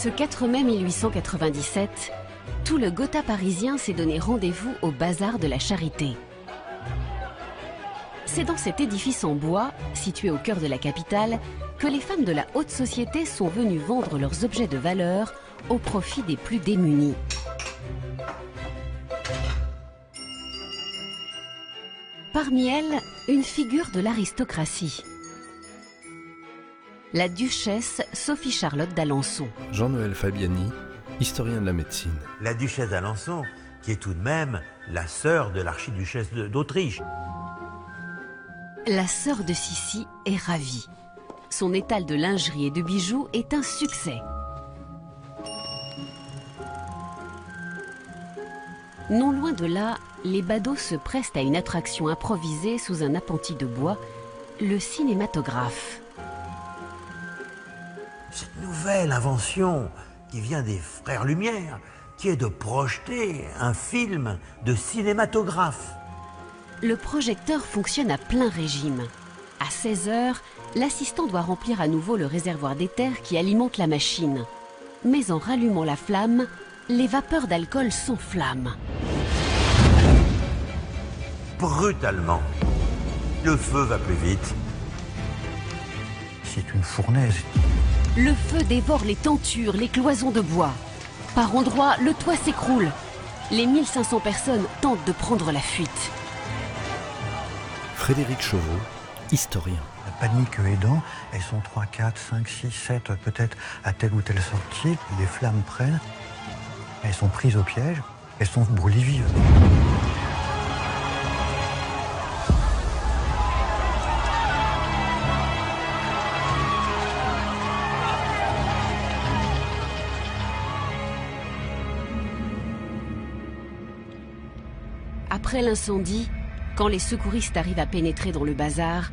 Ce 4 mai 1897, tout le Gotha parisien s'est donné rendez-vous au bazar de la Charité. C'est dans cet édifice en bois, situé au cœur de la capitale, que les femmes de la haute société sont venues vendre leurs objets de valeur au profit des plus démunis. Parmi elles, une figure de l'aristocratie. La duchesse Sophie Charlotte d'Alençon. Jean-Noël Fabiani, historien de la médecine. La duchesse d'Alençon, qui est tout de même la sœur de l'archiduchesse d'Autriche. La sœur de Sissi est ravie. Son étal de lingerie et de bijoux est un succès. Non loin de là, les badauds se prestent à une attraction improvisée sous un appentis de bois, le cinématographe. Cette nouvelle invention qui vient des frères Lumière, qui est de projeter un film de cinématographe. Le projecteur fonctionne à plein régime. À 16 heures, l'assistant doit remplir à nouveau le réservoir d'éther qui alimente la machine. Mais en rallumant la flamme, les vapeurs d'alcool s'enflamment. Brutalement, le feu va plus vite. C'est une fournaise. Le feu dévore les tentures, les cloisons de bois. Par endroits, le toit s'écroule. Les 1500 personnes tentent de prendre la fuite. Frédéric Chauveau, historien. La panique aidant, elles sont 3, 4, 5, 6, 7 peut-être à telle ou telle sortie. Les flammes prennent. Elles sont prises au piège. Elles sont brûlées vives. Après l'incendie, quand les secouristes arrivent à pénétrer dans le bazar,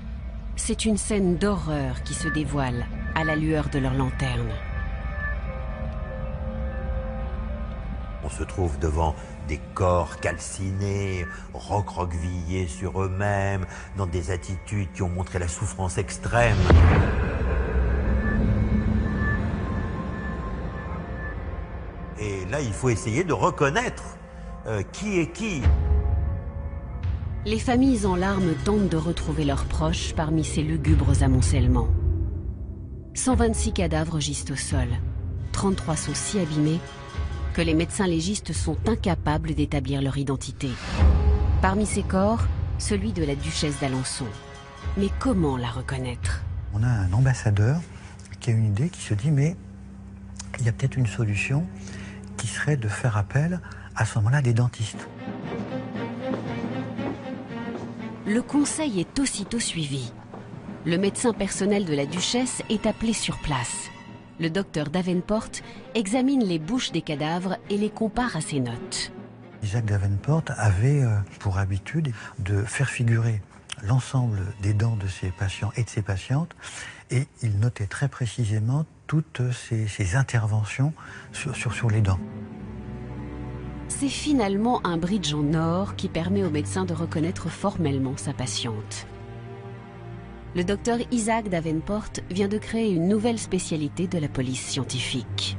c'est une scène d'horreur qui se dévoile à la lueur de leurs lanternes. On se trouve devant des corps calcinés, recroquevillés sur eux-mêmes, dans des attitudes qui ont montré la souffrance extrême. Et là, il faut essayer de reconnaître euh, qui est qui. Les familles en larmes tentent de retrouver leurs proches parmi ces lugubres amoncellements. 126 cadavres gisent au sol. 33 sont si abîmés que les médecins légistes sont incapables d'établir leur identité. Parmi ces corps, celui de la duchesse d'Alençon. Mais comment la reconnaître? On a un ambassadeur qui a une idée, qui se dit mais il y a peut-être une solution qui serait de faire appel à ce moment-là des dentistes. Le conseil est aussitôt suivi. Le médecin personnel de la duchesse est appelé sur place. Le docteur Davenport examine les bouches des cadavres et les compare à ses notes. Isaac Davenport avait euh, pour habitude de faire figurer l'ensemble des dents de ses patients et de ses patientes et il notait très précisément toutes ses, interventions sur, les dents. C'est finalement un bridge en or qui permet au médecin de reconnaître formellement sa patiente. Le docteur Isaac Davenport vient de créer une nouvelle spécialité de la police scientifique.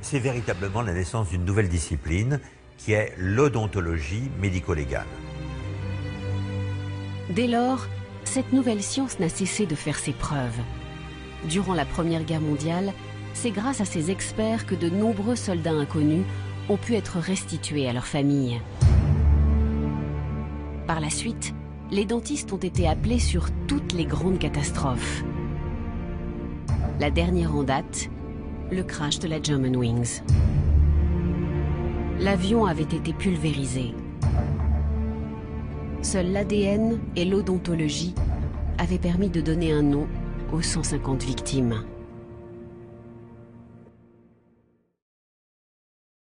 C'est véritablement la naissance d'une nouvelle discipline qui est l'odontologie médico-légale. Dès lors, cette nouvelle science n'a cessé de faire ses preuves. Durant la Première Guerre mondiale, c'est grâce à ces experts que de nombreux soldats inconnus ont pu être restitués à leur famille. Par la suite, les dentistes ont été appelés sur toutes les grandes catastrophes. La dernière en date, le crash de la Germanwings. L'avion avait été pulvérisé. Seul l'ADN et l'odontologie avaient permis de donner un nom aux 150 victimes.